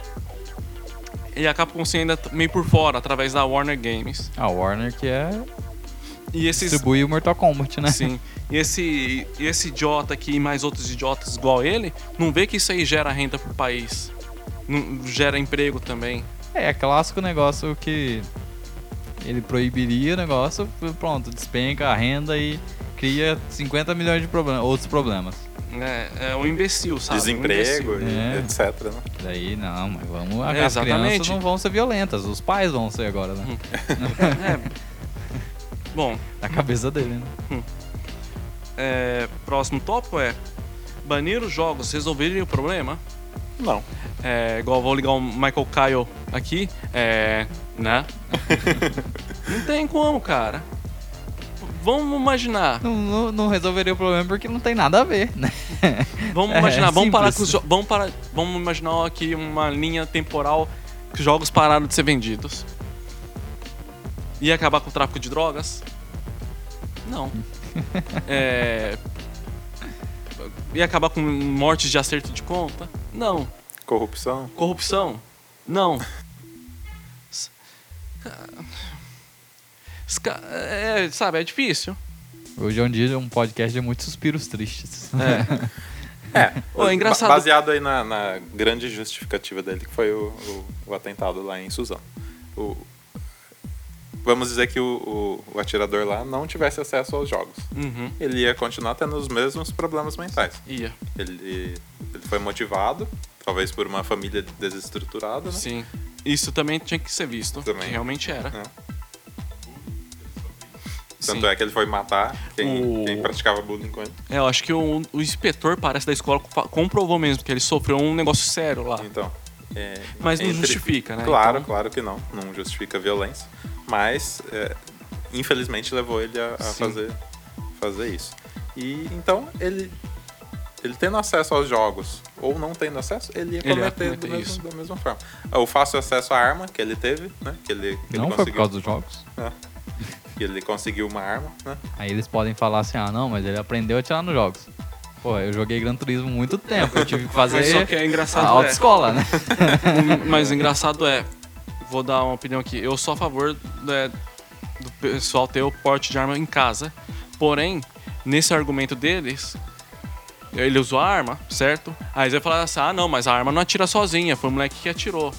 E a Capcom assim, ainda meio por fora, através da Warner Games. A Warner que é E esses distribui o Mortal Kombat, né? Sim. E esse, e esse idiota aqui e mais outros idiotas igual ele, não vê que isso aí gera renda pro país. Não, gera emprego também. É, é clássico negócio que ele proibiria o negócio, pronto, despenca a renda e cria 50 milhões de problemas, outros problemas. É, é um imbecil, sabe? Desemprego, Um imbecil. e É. etc. Né? Daí não, mas vamos. É, as crianças não vão ser violentas, os pais vão ser agora, né? É. Bom, Na cabeça dele, né? É, próximo tópico é banir os jogos resolveria o problema? Não. É, igual vou ligar o Michael Kyle aqui, é, né? não tem como, cara. Vamos imaginar. Não, não, não resolveria o problema porque não tem nada a ver, né? Vamos É, imaginar, é vamos parar com os vamos parar, vamos imaginar aqui uma linha temporal que os jogos pararam de ser vendidos. Ia acabar com o tráfico de drogas? Não. é... Ia acabar com mortes de acerto de conta? Não. Corrupção? Corrupção? Não. É, sabe, é difícil. Hoje é um dia um podcast de muitos suspiros tristes. É. É. Ô, é engraçado- ba- Baseado aí na, na grande justificativa dele, que foi o, o, o atentado lá em Suzano. O, vamos dizer que o, o, o atirador lá não tivesse acesso aos jogos. Uhum. Ele ia continuar tendo os mesmos problemas mentais. Ia. Ele, ele foi motivado, talvez por uma família desestruturada, né? Sim. Isso também tinha que ser visto. Também. Que realmente era. Né? Tanto Sim. é que ele foi matar quem, O- quem praticava bullying com ele. É, eu acho que o, o inspetor, parece, da escola comprovou mesmo que ele sofreu um negócio sério lá. Então. é, Mas não justifica, né? Claro, Então- claro que não. Não justifica a violência. Mas, é, infelizmente, levou ele a, a fazer, fazer isso. E então, ele, ele tendo acesso aos jogos ou não tendo acesso, ele ia Ele ia cometer, do isso. mesmo, da mesma forma. O fácil acesso à arma que ele teve, né? Que ele, que Não ele foi por conseguiu. causa dos jogos. né, que ele conseguiu uma arma, né? Aí eles podem falar assim, ah não, mas ele aprendeu a tirar nos jogos. Pô, eu joguei Gran Turismo muito tempo, eu tive que Mas só fazer que é a engraçado é, autoescola, né? Mas engraçado é, vou dar uma opinião aqui. Eu sou a favor né, do pessoal ter o porte de arma em casa. Porém, nesse argumento deles, ele usou a arma, certo? Aí eles vão falar assim: ah, não, mas a arma não atira sozinha, foi o moleque que atirou.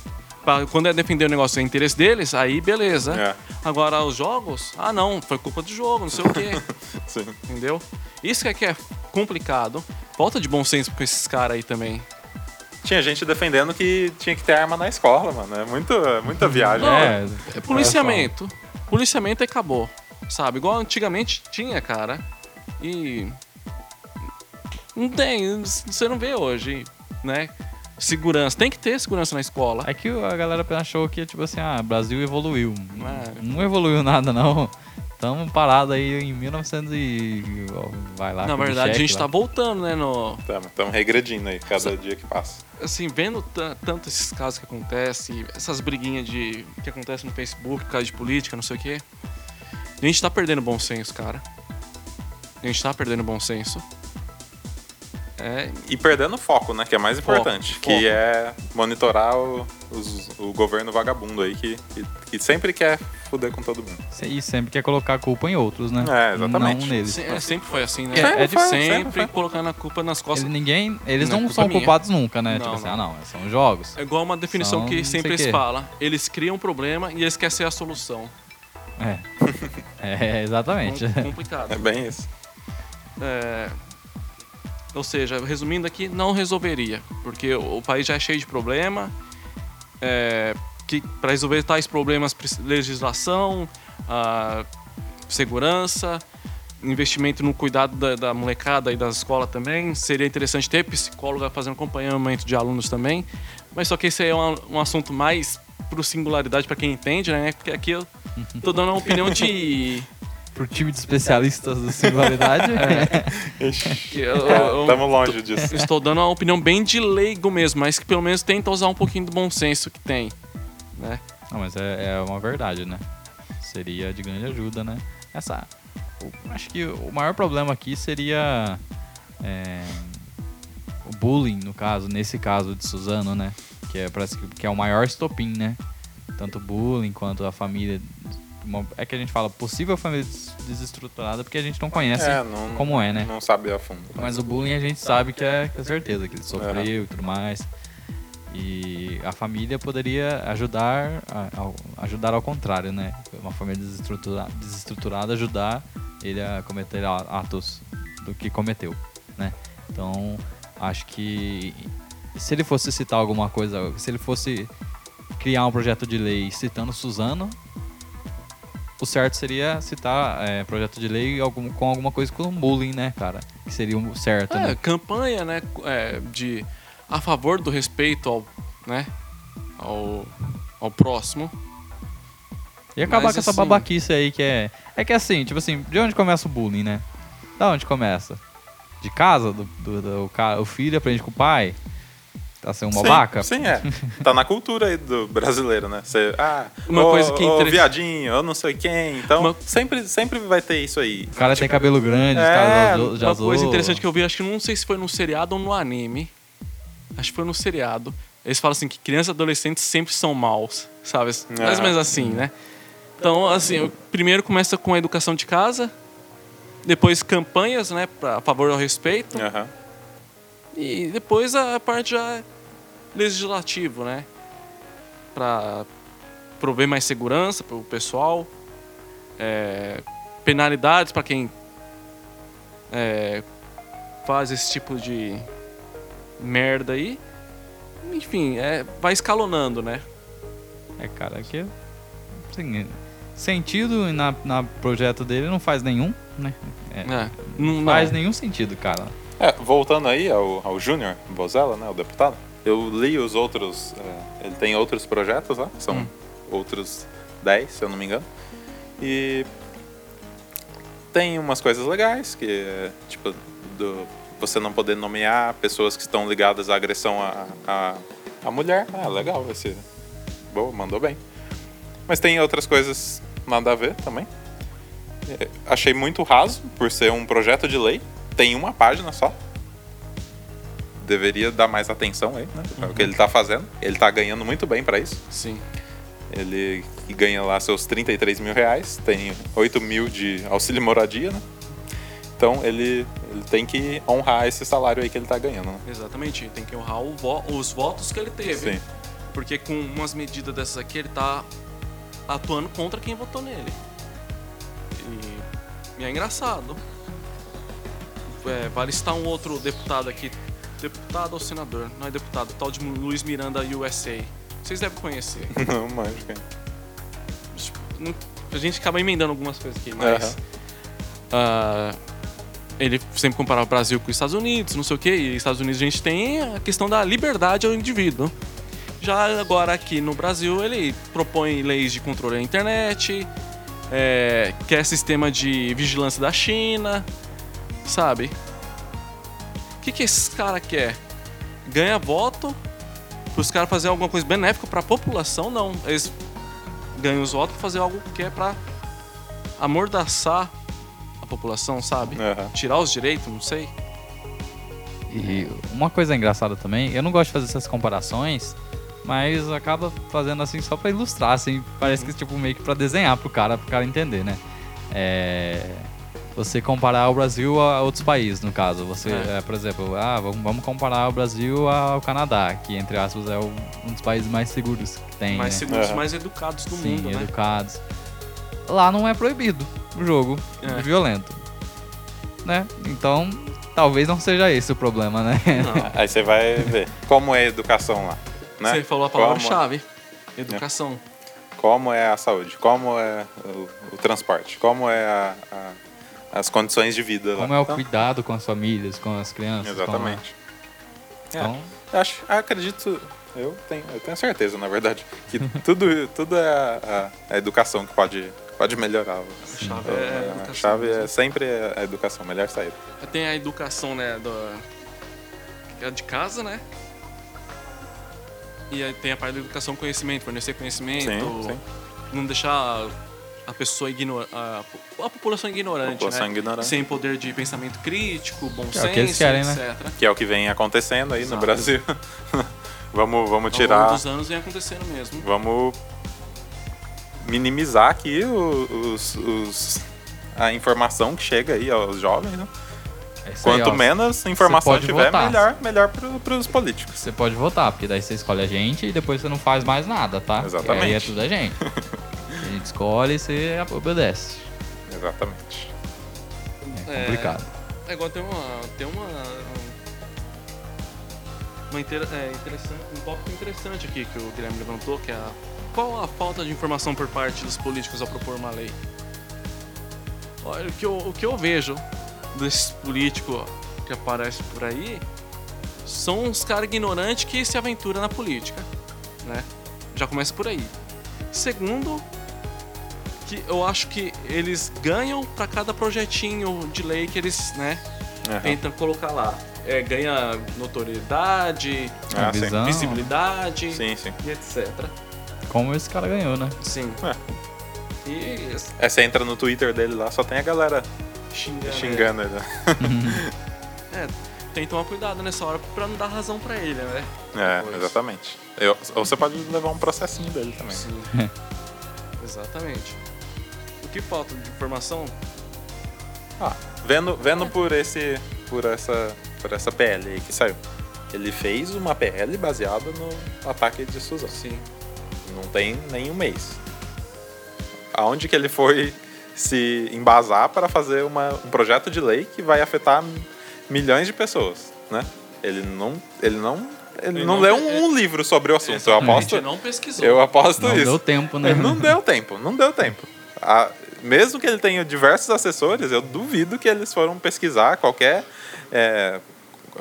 Quando é defender o negócio, é interesse deles, aí beleza. É. Agora, os jogos, ah, não, foi culpa do jogo, não sei o quê. Sim. Entendeu? Isso que é, que é complicado. Falta de bom senso com esses caras aí também. Tinha gente defendendo que tinha que ter arma na escola, mano. É muito, é muita viagem. Não, É, É policiamento. Policiamento e acabou. Sabe? Igual antigamente tinha, cara. E. Não tem. Você não vê hoje, né? Segurança. Tem que ter segurança na escola. É que a galera achou que, tipo assim, ah, Brasil evoluiu. É. Não evoluiu nada, não. Tamo parado aí em 1900 e... Vai lá. Na verdade, a cheque gente lá. tá voltando, né? No, Estamos regredindo aí, cada dia que passa. assim, vendo ta- tanto esses casos que acontecem, essas briguinhas de que acontecem no Facebook por causa de política, não sei o quê. A gente tá perdendo bom senso, cara. A gente tá perdendo bom senso. É, E perdendo foco, né? Que é mais Foco, importante. foco. Que é monitorar o, os- o governo vagabundo aí, que, que, que sempre quer fuder com todo mundo. E sempre quer colocar a culpa em outros, né? É, exatamente. Não neles. se- é, sempre foi assim, né? É, é sempre, difícil, sempre foi. colocando a culpa nas costas. Ele, ninguém, eles Não é não, são minha. culpados nunca, né? Não, tipo assim, ah não, são jogos. É igual uma definição São que sempre eles falam. Eles criam um problema e eles querem ser a solução. É. É, exatamente. Com- complicado. É bem isso. É, ou seja, resumindo aqui, não resolveria, porque o, o país já é cheio de problema. É, que para resolver tais problemas, legislação, segurança, investimento no cuidado da, da molecada e da escola também. Seria interessante ter psicóloga fazendo acompanhamento de alunos também. Mas só que esse é um, um assunto mais pro singularidade para quem entende, né? Porque aqui eu tô dando uma opinião de. Pro time de especialistas da singularidade. Estamos longe disso. Estou dando uma opinião bem de leigo mesmo, mas que pelo menos tenta usar um pouquinho do bom senso que tem. Né? Não, mas é, é uma verdade, né? Seria de grande ajuda, né? Essa, o- acho que o maior problema aqui seria é, o bullying, no caso, nesse caso de Suzano, né? Que é, parece que, que é o maior estopim, né? Tanto o bullying quanto a família. Uma- é que a gente fala possível família des- desestruturada porque a gente não conhece É, não, como é, né? Não sabe a fundo. Mas o bullying a gente sabe que é, que é certeza, que ele sofreu e tudo mais. E a família poderia ajudar, a- ao, ajudar ao contrário, né? Uma família desestrutura, desestruturada ajudar ele a cometer a- atos do que cometeu, né? Então, acho que se ele fosse citar alguma coisa, se ele fosse criar um projeto de lei citando Suzano, o certo seria citar é, projeto de lei algum, com alguma coisa com bullying, né, cara? Que seria o certo, É, né? campanha, né, é, de a favor do respeito ao, né, ao, ao próximo. E acabar Mas, com essa assim- babaquice aí que é. É que assim, tipo assim, de onde começa o bullying, né? Da onde começa? De casa? Do, do, do- o, cara, o filho aprende com o pai? Tá sendo um Sim, babaca? Sim, é. Tá na cultura aí do brasileiro, né? Você, ah, Uma ô, coisa que é ô, viadinho, eu não sei quem. Então, Uma- sempre, sempre vai ter isso aí. O cara tem cabelo grande, os É, caras já, Uma coisa interessante que eu vi, acho que não sei se foi no seriado ou no anime. Acho que foi no seriado. Eles falam assim que crianças e adolescentes sempre são maus, sabe? Mais Ah. ou menos assim, né? Então, assim, primeiro começa com a educação de casa, depois campanhas, né, pra, a favor do respeito, Aham. e depois a parte já legislativo, né? Pra prover mais segurança pro pessoal, é, penalidades para quem é, faz esse tipo de merda aí. Enfim, é, vai escalonando, né? É, cara, que. Assim, sentido na, na projeto dele não faz nenhum, né? É, É, não, não não. faz nenhum sentido, cara. É, voltando aí ao, ao Júnior Bozella, né, o deputado, eu li os outros. é, ele tem outros projetos lá, são Hum. outros 10, se eu não me engano. E tem umas coisas legais, que tipo, do, você não poder nomear pessoas que estão ligadas à agressão à, à, à mulher. Ah, legal, esse. Boa, mandou bem. Mas tem outras coisas nada a ver também. É, Achei muito raso por ser um projeto de lei. Tem uma página só. Deveria dar mais atenção aí, né? É o que ele tá fazendo. Ele tá ganhando muito bem para isso. Sim. Ele ganha lá seus 33 mil reais, tem 8 mil de auxílio moradia, né? Então ele, ele tem que honrar esse salário aí que ele tá ganhando, né? Exatamente. Tem que honrar vo- os votos que ele teve. Sim. Porque com umas medidas dessas aqui, ele tá atuando contra quem votou nele. E, e é engraçado. É, vale citar um outro deputado aqui. Deputado ou senador? Não é deputado, tal de Luiz Miranda USA. Vocês devem conhecer. Não cara. Não- a gente acaba emendando algumas coisas aqui, mas. Ah, ele sempre comparava o Brasil com os Estados Unidos, não sei o quê, e Estados Unidos a gente tem a questão da liberdade ao indivíduo. Já agora aqui no Brasil ele propõe leis de controle da internet, é, quer sistema de vigilância da China, sabe? O que, que esse cara quer? Ganha voto para os caras fazerem alguma coisa benéfica para a população? Não. Eles ganham os votos para fazer algo que é para amordaçar a população, sabe? Aham. Tirar os direitos, não sei. E uma coisa engraçada também, eu não gosto de fazer essas comparações, mas acaba fazendo assim só pra ilustrar, assim, parece que tipo meio que pra desenhar pro cara, pro cara entender, né? É, você comparar o Brasil a outros países, no caso. Você, É. é, por exemplo, ah, vamos, comparar o Brasil ao Canadá, que entre aspas é um dos países mais seguros que tem, mais né? seguros, Aham. mais educados do Sim, mundo, né? educados. Lá não é proibido o jogo É. violento, né? Então, talvez não seja esse o problema, né? Não. Aí você vai ver como é a educação lá. Né? Você falou a Como- palavra-chave. Educação. como é a saúde, como é o, o transporte, como é a, a- as condições de vida lá. Como é o Então, cuidado com as famílias, com as crianças. Exatamente. É. Então, Eu acho, acredito, eu tenho, eu tenho certeza, na verdade, que tudo, tudo é a, a- a educação que pode, pode melhorar. A chave Então, é a a educação chave é mesmo. sempre a educação, melhor saída. Tem a educação, né, do, que é de casa, né? E aí tem a parte da educação conhecimento, fornecer conhecimento, Sim, sim. não deixar a pessoa ignorante, a, a população ignorante, População né? ignorante. Sem poder de pensamento crítico, bom Que é o que senso, eles querem, né? etc. Que é o que vem acontecendo aí no Exato. Brasil. vamos, vamos Ao longo tirar. dos anos vem acontecendo mesmo. Vamos minimizar aqui os, os- a informação que chega aí aos jovens, né? é isso aí, Quanto ó. menos informação pode tiver, votar. melhor, melhor para os políticos. Você pode votar, porque daí você escolhe a gente e depois você não faz mais nada, tá? Exatamente. E aí é tudo a gente. a gente escolhe e você obedece. Exatamente. É complicado. É igual tem uma. Tem uma. Uma inter- é, interessante, um tópico interessante aqui que o Guilherme levantou, que é a, qual a falta de informação por parte dos políticos ao propor uma lei? Olha, o que eu, o que eu vejo desses políticos que aparecem por aí são uns caras ignorantes que se aventuram na política, né? Já começa por aí. Segundo, que eu acho que eles ganham para cada projetinho de lei que eles, né, Aham. tentam colocar lá. É, ganha notoriedade, Ah, sim. visibilidade Sim, sim. e etc. Como esse cara ganhou, né? Sim. É. E É, você entra no Twitter dele lá, só tem a galera xingando. xingando ele. É, tem que tomar cuidado nessa hora pra não dar razão pra ele, né? É, Pois. exatamente. Eu- ou você pode levar um processinho dele também. Sim. Exatamente. Que falta de informação? Ah, vendo, vendo por esse. por essa. por essa PL aí que saiu. Ele fez uma PL baseada no ataque de Suzano. Sim. Não tem nem um mês. Aonde que ele foi se embasar para fazer uma, um projeto de lei que vai afetar milhões de pessoas, né? Ele não, ele não, ele Ele não, não- leu um, um livro sobre o assunto. Eu aposto, não pesquisou. eu aposto Não isso. deu tempo, né? Ele não deu tempo, não deu tempo. A- mesmo que ele tenha diversos assessores, eu duvido que eles foram pesquisar qualquer é,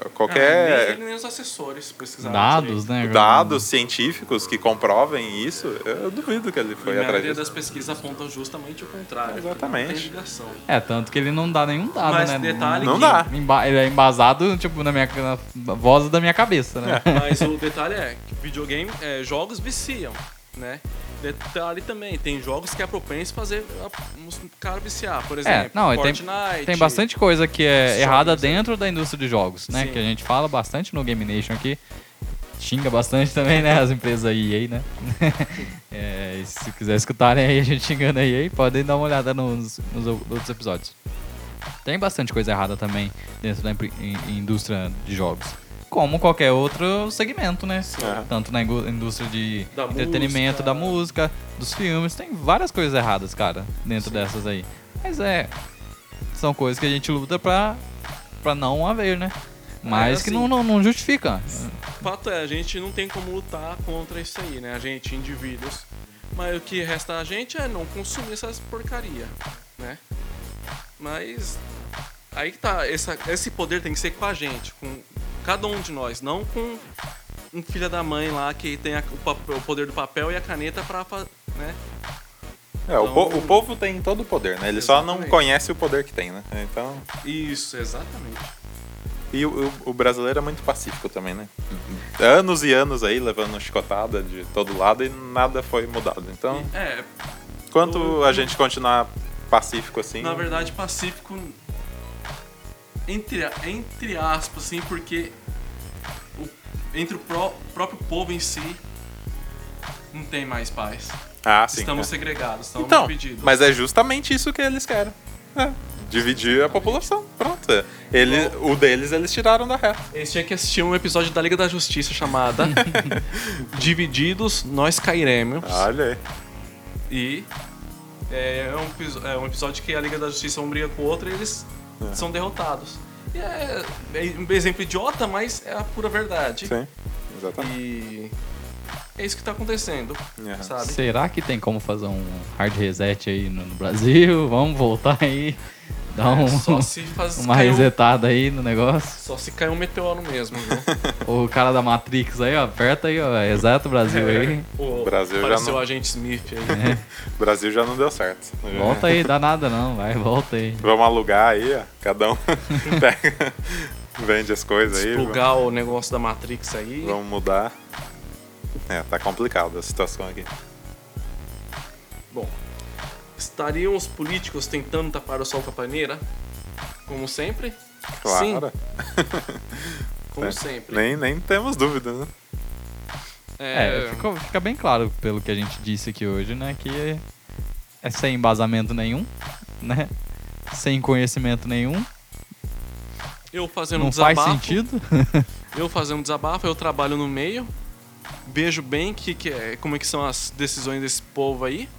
Não, qualquer nem ele nem os assessores pesquisaram. Dados, direito. né? dados científicos que comprovem isso. Eu duvido que ele E foi a atrás maioria disso. das pesquisas apontam justamente o contrário. Exatamente. Não. É, tanto que ele não dá nenhum dado, Mas né? detalhe Não que- dá. Emba- Ele é embasado, tipo, na minha na voz da minha cabeça, né? Mas o detalhe é que videogame, é, jogos viciam, né? Detalhe também, tem jogos que é propenso a fazer uns cara viciar, por exemplo, É, não, e tem- Fortnite. Tem bastante coisa que é errada né? dentro da indústria de jogos, né? Sim. Que a gente fala bastante no Game Nation aqui. Xinga bastante também, né? As empresas EA, né? É, se quiser escutarem aí a gente xingando a EA, podem dar uma olhada nos, nos outros episódios. Tem bastante coisa errada também dentro da indústria de jogos. Como qualquer outro segmento, né? É. Tanto na indústria de Da entretenimento, música. da música, dos filmes. Tem várias coisas erradas, cara, dentro Sim. dessas aí. Mas é. São coisas que a gente luta pra, pra não haver, né? Mas que assim. não, não, não justifica. O fato é, a gente não tem como lutar contra isso aí, né? A gente, indivíduos. Mas o que resta a gente é não consumir essas porcaria, né? Mas aí que tá, essa, esse poder tem que ser com a gente, com cada um de nós, não com um filho da mãe lá que tem a- o, papel- o poder do papel e a caneta pra, né? É, o, po- Então- o povo tem todo o poder, né? Ele só não Exatamente. conhece o poder que tem, né? Então, Isso, exatamente. e o, o- brasileiro é muito pacífico também, né? Anos e anos aí levando chicotada de todo lado e nada foi mudado. Então, é, enquanto o- a gente continuar pacífico assim, na verdade, pacífico entre, entre aspas, assim, porque o- entre o pró- próprio povo em si não tem mais paz. ah, sim. estamos é. segregados, estamos Então, divididos. mas é justamente isso que eles querem. É, dividir a população. Pronto. é. Ele, o deles eles tiraram da reta. Eles tinham que assistir um episódio da Liga da Justiça chamada Divididos, Nós Cairemos. Olha aí. E é um, é um episódio que a Liga da Justiça um briga com o outro e eles É. são derrotados. E é, é um exemplo idiota, mas é a pura verdade. Sim, exatamente. E é isso que tá acontecendo, É. sabe? Será que tem como fazer um hard reset aí no, no Brasil? Vamos voltar aí. Dá um, Só se faz uma cair um- resetada aí no negócio. Só se cair um meteoro mesmo, viu? O cara da Matrix aí, ó, aperta aí, ó. Exato, Brasil aí. O Brasil já não- o agente Smith aí. O Brasil já não deu certo. Volta aí, dá nada não, vai, volta aí. Vamos alugar aí, ó. Cada um pega, vende as coisas aí. Plugar o negócio da Matrix aí. Vamos mudar. É, tá complicada a situação aqui. Bom, estariam os políticos tentando tapar o sol com a paneira? Como sempre? Claro. Sim, como É. sempre. Nem, nem temos dúvidas, né? É, ficou- fica bem claro pelo que a gente disse aqui hoje, né? Que é sem embasamento nenhum, né? Sem conhecimento nenhum. Eu fazendo Não um faz desabafo. sentido. Eu fazendo um desabafo, eu trabalho no meio. Vejo bem que, que é, como é que são as decisões desse povo aí.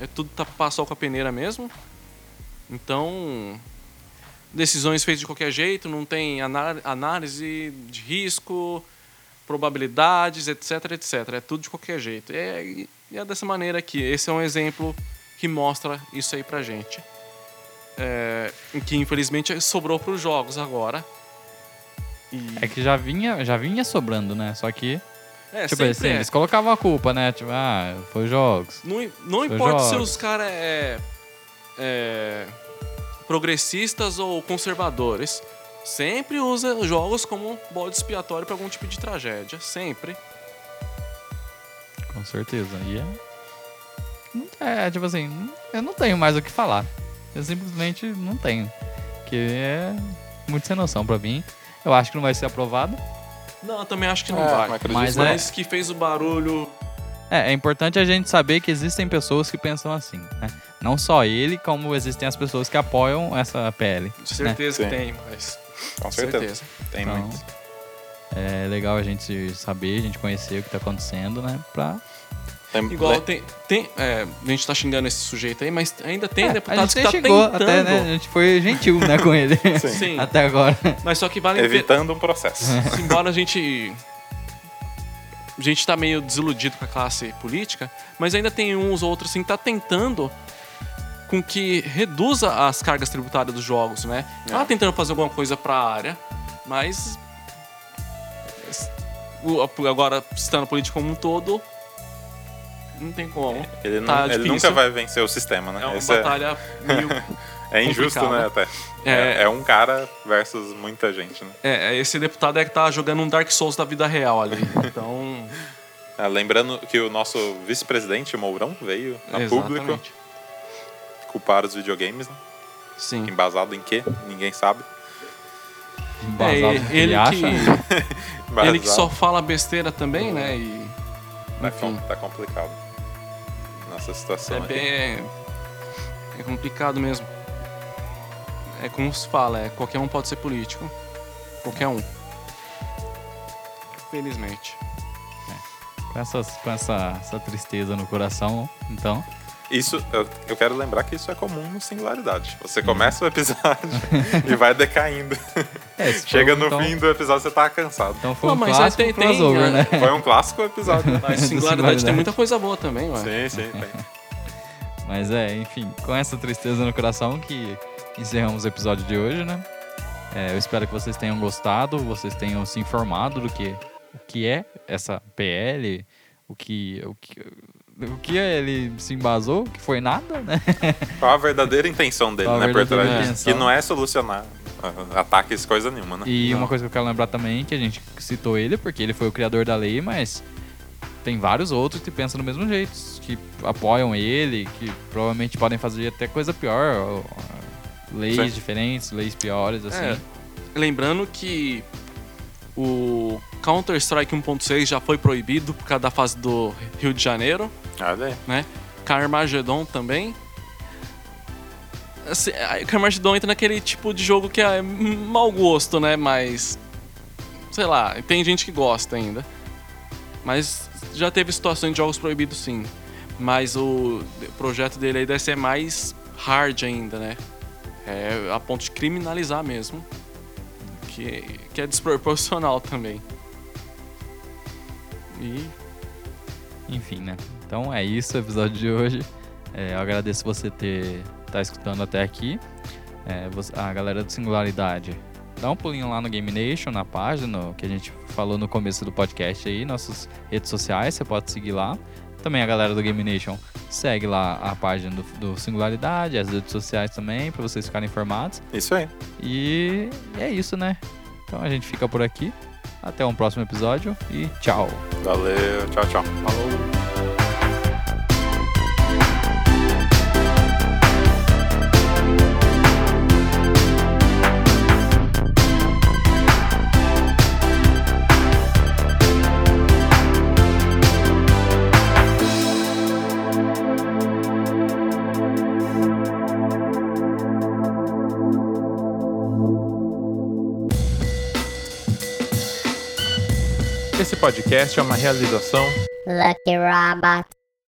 É tudo tapar sol com a peneira mesmo. Então, decisões feitas de qualquer jeito, não tem análise de risco, probabilidades, etc, etc. É tudo de qualquer jeito. É, é dessa maneira aqui. Esse é um exemplo que mostra isso aí pra gente. É, que infelizmente sobrou para os jogos agora. E, É que já vinha, já vinha sobrando, né? Só que, é, tipo sempre assim, é. eles colocavam a culpa, né? Tipo, ah, foi jogos. Não, não Seus importa se jogos. os caras é, é progressistas ou conservadores, sempre usa jogos como bode expiatório para algum tipo de tragédia, sempre. Com certeza. E é. não- É, tipo assim, eu não tenho mais o que falar. Eu simplesmente não tenho. Que é muito sem noção pra mim. Eu acho que não vai ser aprovado. Não, eu também acho que não É, vai. acredito Mas é- Mas que fez o barulho. É, é importante a gente saber que existem pessoas que pensam assim, né? Não só ele, como existem as pessoas que apoiam essa PL. Certeza que Sim. tem, mas. Com certeza. certeza. Tem Então, muito. É legal a gente saber, a gente conhecer o que tá acontecendo, né? Pra... Tem- Igual le- tem. tem é, a gente tá xingando esse sujeito aí, mas ainda tem É, a deputados gente que tá chegou tentando. até, né? A gente foi gentil, né, com ele. Sim. Sim. até agora. Mas só que vale Evitando um processo. embora a gente a gente tá meio desiludido com a classe política, mas ainda tem uns ou outros assim que tá tentando com que reduza as cargas tributárias dos jogos, né? Tá É. tentando fazer alguma coisa para a área, mas agora estando a política como um todo não tem como. Ele, não- Tá ele difícil. nunca vai vencer o sistema, né? É uma Esse é- batalha meio é, injusto, né? Até. É, É. é um cara versus muita gente, né? é, esse deputado é que tá jogando um Dark Souls da vida real ali. Então, lembrando que o nosso vice-presidente, Mourão, veio a público culpar os videogames, né? Sim. Embasado em quê? Ninguém sabe. Embasado É, que ele ele acha. que. Ele que só fala besteira também, né? E Tá, tá complicado. Nossa situação é bem. É, é complicado mesmo. É como se fala, é, qualquer um pode ser político. Qualquer um. Felizmente. Com, essas, com essa, essa tristeza no coração, então. Isso, eu, eu quero lembrar que isso é comum no Singularidade. Você começa o episódio e vai decaindo. É, Chega um, no então, fim do episódio você tá cansado. Então foi Não, um mas clássico tem- tem, crossover, é, né? Foi um clássico episódio. Mas singularidade Singularidade. tem muita coisa boa também, ué. sim, sim, tem. Mas é, enfim, com essa tristeza no coração que encerramos o episódio de hoje, né? É, eu espero que vocês tenham gostado, vocês tenham se informado do que, o que é essa PL, o que, o que, o que ele se embasou, que foi nada, né? Qual a verdadeira intenção dele, né, por trás disso? Que não é solucionar ah, ataques, coisa nenhuma, né? E Não. uma coisa que eu quero lembrar também, que a gente citou ele, porque ele foi o criador da lei, mas tem vários outros que pensam do mesmo jeito, que apoiam ele, que provavelmente podem fazer até coisa pior, leis Sim. diferentes, leis piores, assim. É, lembrando que o Counter-Strike 1.6 já foi proibido por causa da fase do Rio de Janeiro, Olha aí. né? Carmageddon também. Assim, Carmageddon entra naquele tipo de jogo que é mau gosto, né? Mas. Sei lá, tem gente que gosta ainda. Mas já teve situações de jogos proibidos sim. Mas o projeto dele aí deve ser mais hard ainda, né? É a ponto de criminalizar mesmo. Que, que é desproporcional também. E Enfim, né? Então é isso o episódio de hoje. É, eu agradeço você ter tá escutando até aqui. é, a galera do Singularidade, dá um pulinho lá no Game Nation, na página, que a gente falou no começo do podcast aí, nossas redes sociais, você pode seguir lá. Também a galera do Game Nation segue lá a página do, do Singularidade, as redes sociais também, pra vocês ficarem informados. Isso aí. E é isso, né? Então a gente fica por aqui. Até um próximo episódio e tchau! Valeu, tchau, tchau. Falou. Podcast é uma realização Lucky Robot.